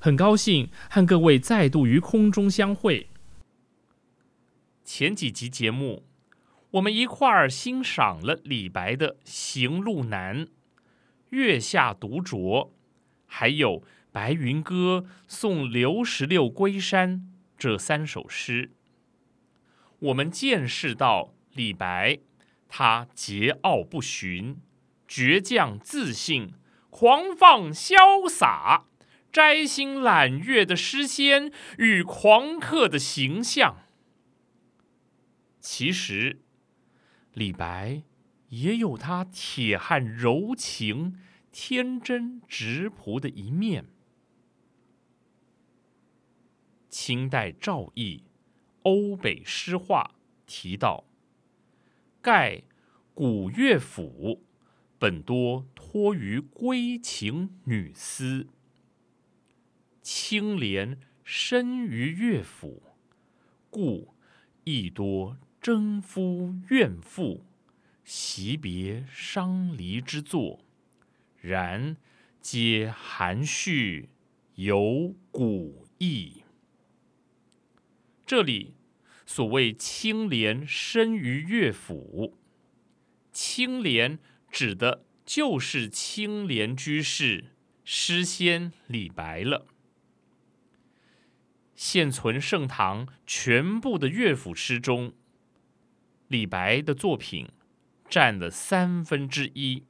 很高兴和各位再度于空中相会。前几集节目，我们一块儿欣赏了李白的《行路难》《月下独酌》，还有《白云歌》送刘十六归山这三首诗。我们见识到李白，他桀骜不驯、倔强自信、狂放潇洒。摘星揽月的诗仙与狂客的形象，其实李白也有他铁汉柔情、天真直朴的一面。清代赵翼《欧北诗话》提到：“盖古乐府本多托于归情女思。”清廉深于乐府，故亦多征夫怨妇、惜别伤离之作。然皆含蓄有古意。这里所谓清廉深于乐府，清廉指的就是清廉居士诗仙李白了。现存盛唐全部的乐府诗中，李白的作品占了三分之一。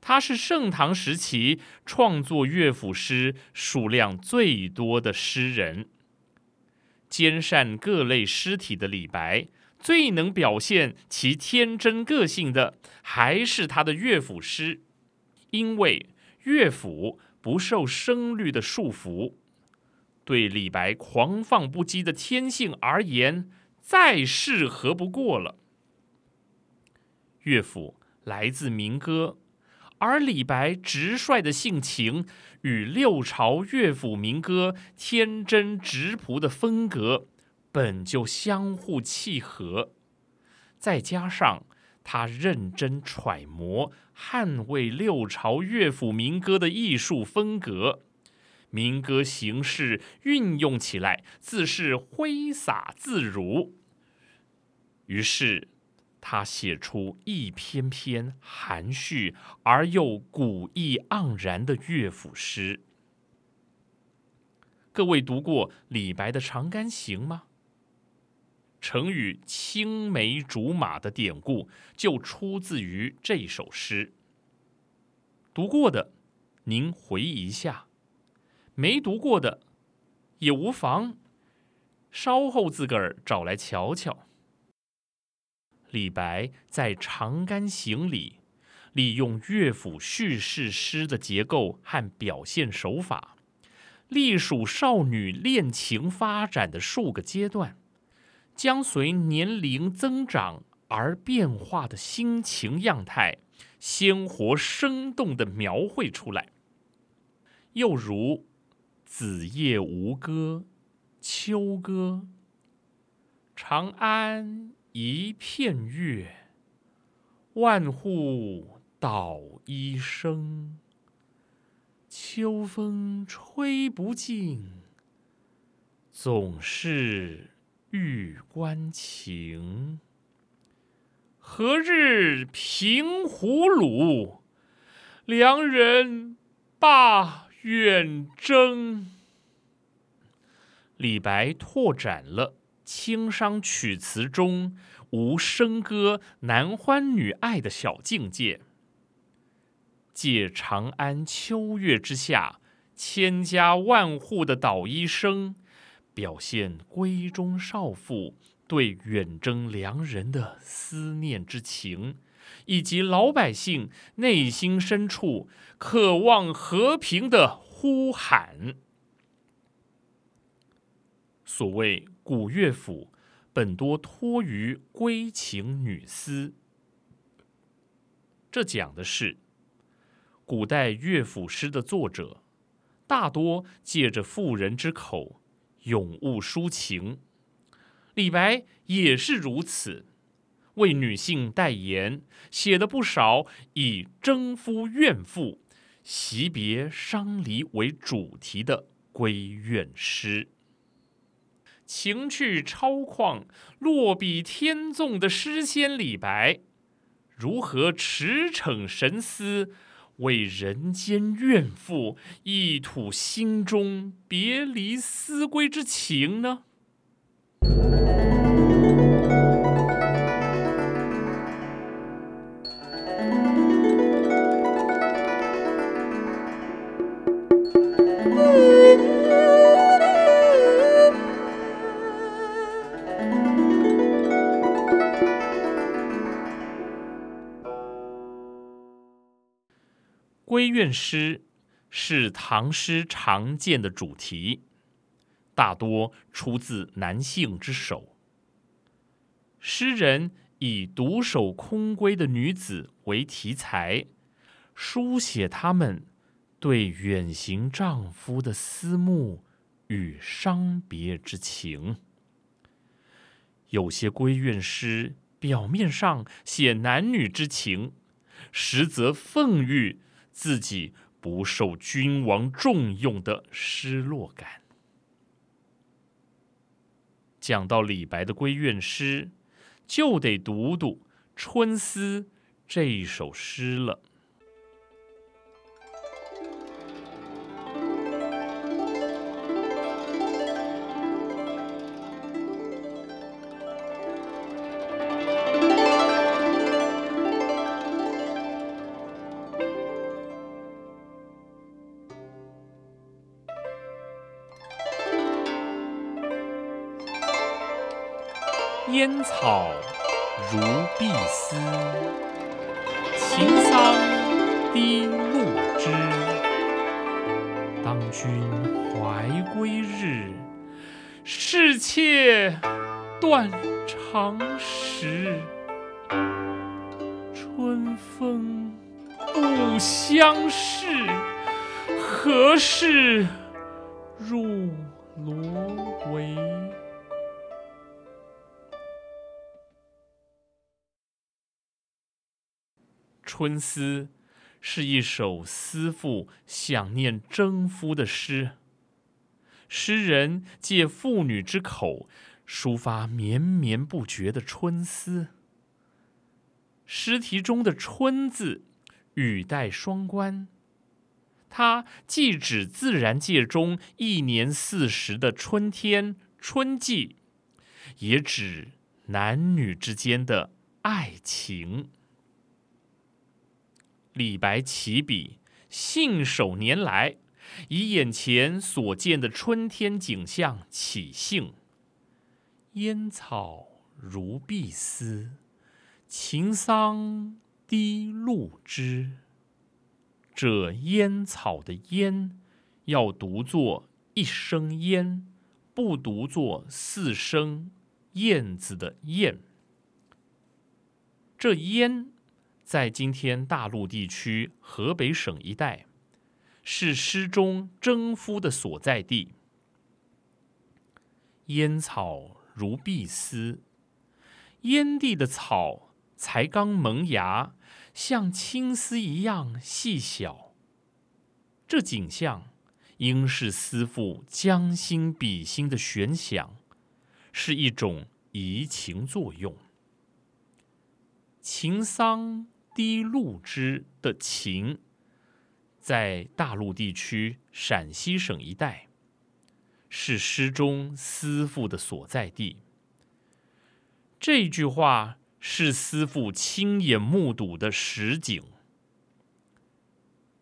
他是盛唐时期创作乐府诗数量最多的诗人。兼善各类诗体的李白，最能表现其天真个性的，还是他的乐府诗，因为乐府不受声律的束缚。对李白狂放不羁的天性而言，再适合不过了。乐府来自民歌，而李白直率的性情与六朝乐府民歌天真直朴的风格本就相互契合，再加上他认真揣摩、捍卫六朝乐府民歌的艺术风格。民歌形式运用起来自是挥洒自如，于是他写出一篇篇含蓄而又古意盎然的乐府诗。各位读过李白的《长干行》吗？成语“青梅竹马”的典故就出自于这首诗。读过的，您回忆一下；没读过的，也无妨，稍后自个儿找来瞧瞧。李白在《长干行》里，利用乐府叙事诗的结构和表现手法，隶属少女恋情发展的数个阶段。将随年龄增长而变化的心情样态，鲜活生动的描绘出来。又如“子夜吴歌·秋歌”，长安一片月，万户捣衣声。秋风吹不尽，总是。玉关情，何日平胡虏？良人罢远征。李白拓展了清商曲词中无笙歌男欢女爱的小境界，借长安秋月之下千家万户的捣衣声。表现闺中少妇对远征良人的思念之情，以及老百姓内心深处渴望和平的呼喊。所谓古乐府，本多托于闺情女思，这讲的是古代乐府诗的作者大多借着妇人之口。咏物抒情，李白也是如此，为女性代言，写了不少以征夫怨妇、惜别伤离为主题的闺怨诗，情趣超旷、落笔天纵的诗仙李白，如何驰骋神思？为人间怨妇一吐心中别离思归之情呢？闺怨诗是唐诗常见的主题，大多出自男性之手。诗人以独守空闺的女子为题材，书写她们对远行丈夫的思慕与伤别之情。有些闺怨诗表面上写男女之情，实则讽喻。自己不受君王重用的失落感。讲到李白的闺怨诗，就得读读《春思》这一首诗了。草如碧丝，晴桑低露枝。当君怀归日，是妾断肠时。春风不相识，何事入罗帷？《春思》是一首思妇想念征夫的诗。诗人借妇女之口抒发绵绵不绝的春思。诗题中的“春”字，语带双关，它既指自然界中一年四时的春天、春季，也指男女之间的爱情。李白起笔，信手拈来，以眼前所见的春天景象起兴。烟草如碧丝，晴桑低露枝。这烟草的烟，要读作一声烟，不读作四声燕子的燕。这烟。在今天大陆地区河北省一带，是诗中征夫的所在地。烟草如碧丝，烟地的草才刚萌芽，像青丝一样细小。这景象应是思妇将心比心的悬想，是一种移情作用。情桑。低露枝的情，在大陆地区陕西省一带，是诗中思妇的所在地。这句话是思妇亲眼目睹的实景。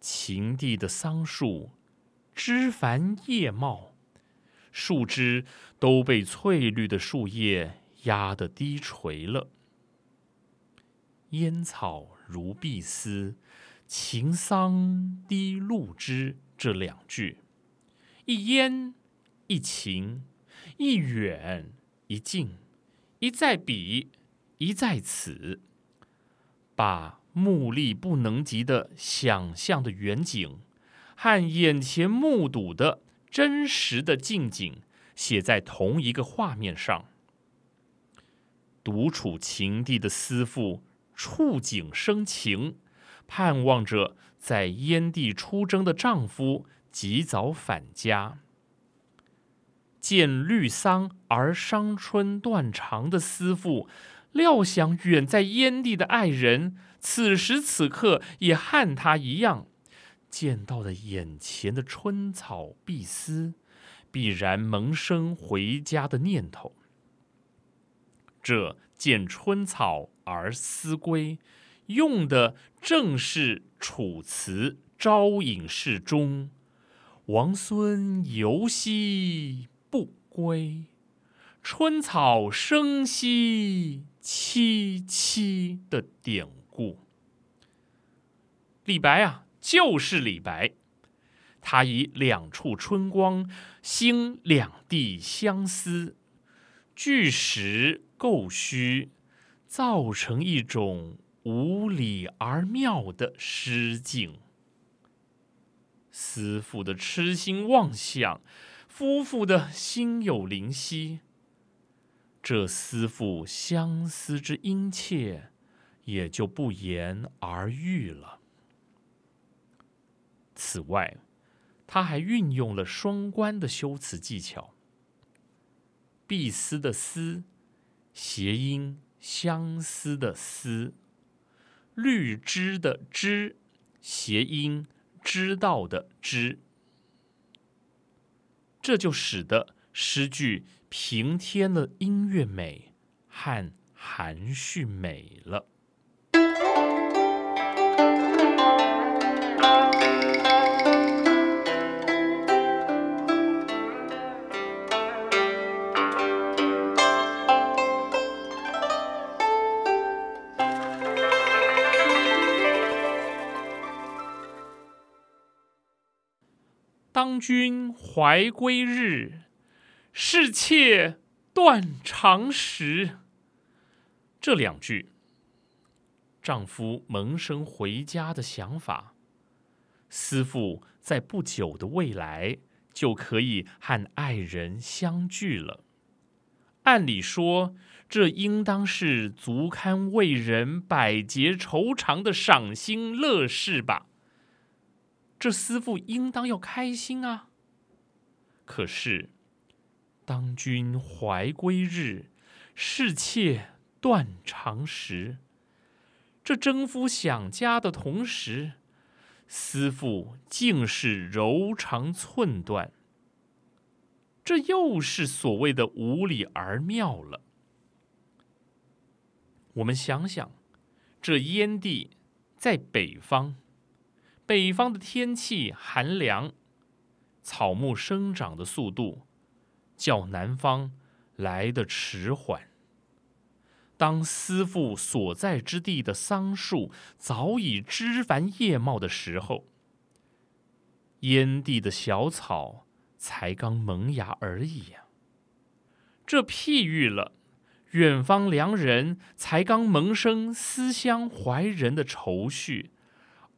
秦地的桑树，枝繁叶茂，树枝都被翠绿的树叶压得低垂了。烟草。如碧丝，晴桑低露枝。这两句，一烟一情，一远一近，一在彼，一在此，把目力不能及的想象的远景，和眼前目睹的真实的近景，写在同一个画面上。独处情地的思妇。触景生情，盼望着在燕地出征的丈夫及早返家。见绿桑而伤春断肠的思妇，料想远在燕地的爱人，此时此刻也和他一样，见到了眼前的春草碧丝，必然萌生回家的念头。这。见春草而思归，用的正是《楚辞·招隐士》中“王孙犹兮不归，春草生兮萋萋”的典故。李白啊，就是李白，他以两处春光兴两地相思，据实。构虚，造成一种无理而妙的诗境。思妇的痴心妄想，夫妇的心有灵犀，这思妇相思之殷切，也就不言而喻了。此外，他还运用了双关的修辞技巧。碧丝的丝。谐音相思的思，绿枝的枝，谐音知道的知，这就使得诗句平添了音乐美和含蓄美了。当君怀归日，是妾断肠时。这两句，丈夫萌生回家的想法，思妇在不久的未来就可以和爱人相聚了。按理说，这应当是足堪为人百结愁肠的赏心乐事吧。这思妇应当要开心啊！可是，当君怀归日，是妾断肠时。这征夫想家的同时，思妇竟是柔肠寸断。这又是所谓的无理而妙了。我们想想，这燕地在北方，北方的天气寒凉，草木生长的速度较南方来得迟缓。当思父所在之地的桑树早已枝繁叶茂的时候，燕地的小草才刚萌芽而已呀。这譬喻了远方良人才刚萌生思乡怀人的愁绪，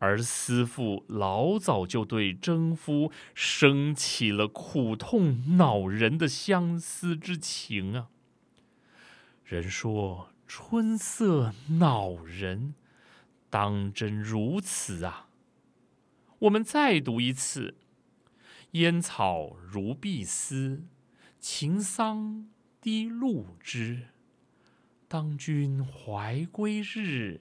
而思父老早就对征夫生起了苦痛恼人的相思之情啊。人说。春色恼人，当真如此啊！我们再读一次：烟草如碧丝，情桑低露枝。当君怀归日，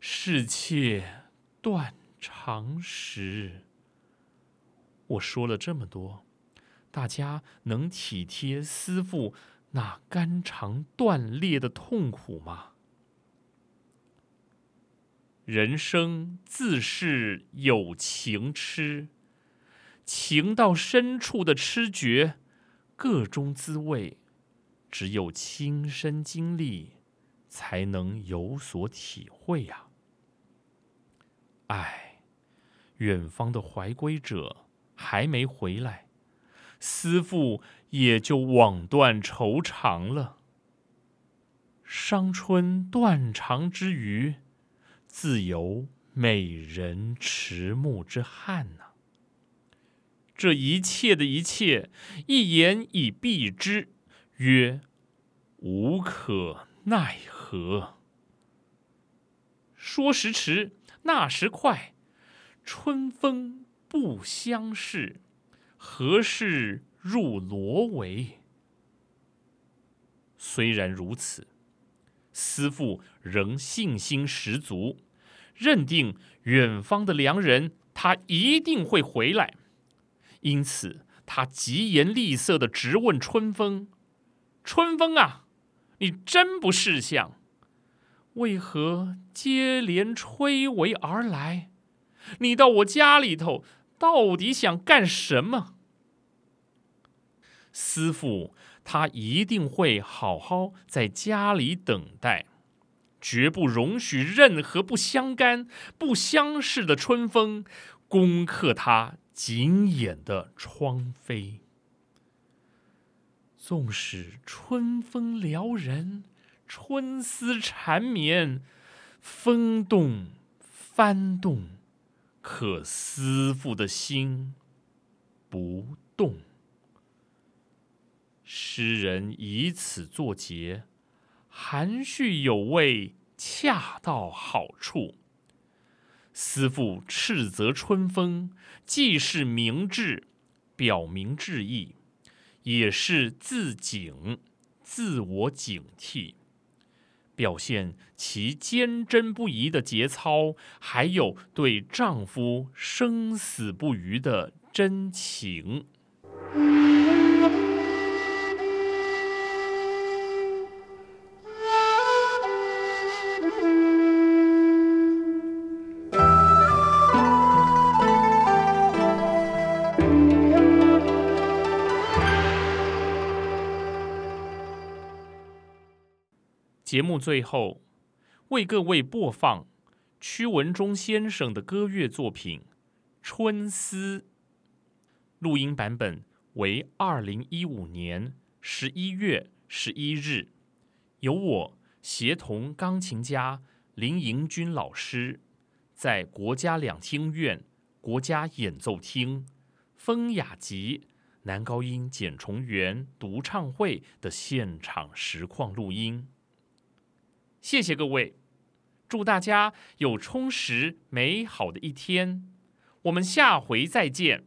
是妾断肠时。我说了这么多，大家能体贴思妇？那肝肠断裂的痛苦吗？人生自是有情痴，情到深处的痴觉，各中滋味，只有亲身经历，才能有所体会呀。唉，远方的怀归者还没回来。思妇也就枉断愁肠了。伤春断肠之余，自有美人迟暮之憾呐。这一切的一切，一言以蔽之，曰无可奈何。说时迟，那时快，春风不相识。何事入罗帷？虽然如此，思父仍信心十足，认定远方的良人他一定会回来。因此，他疾言厉色的直问春风：“春风啊，你真不识相，为何接连吹围而来？你到我家里头？”到底想干什么？思父他一定会好好在家里等待，绝不容许任何不相干、不相识的春风攻克他紧掩的窗扉。纵使春风撩人，春思缠绵，风动翻动。可思妇的心不动。诗人以此作结，含蓄有味，恰到好处。思妇斥责春风，既是明志，表明志意，也是自警，自我警惕。表现其坚贞不移的节操，还有对丈夫生死不渝的真情。节目最后为各位播放屈文忠先生的歌乐作品《春思》，录音版本为二零一五年十一月十一日，由我协同钢琴家林迎君老师在国家两厅院国家演奏厅风雅集男高音简崇元独唱会的现场实况录音。谢谢各位，祝大家有充实美好的一天，我们下回再见。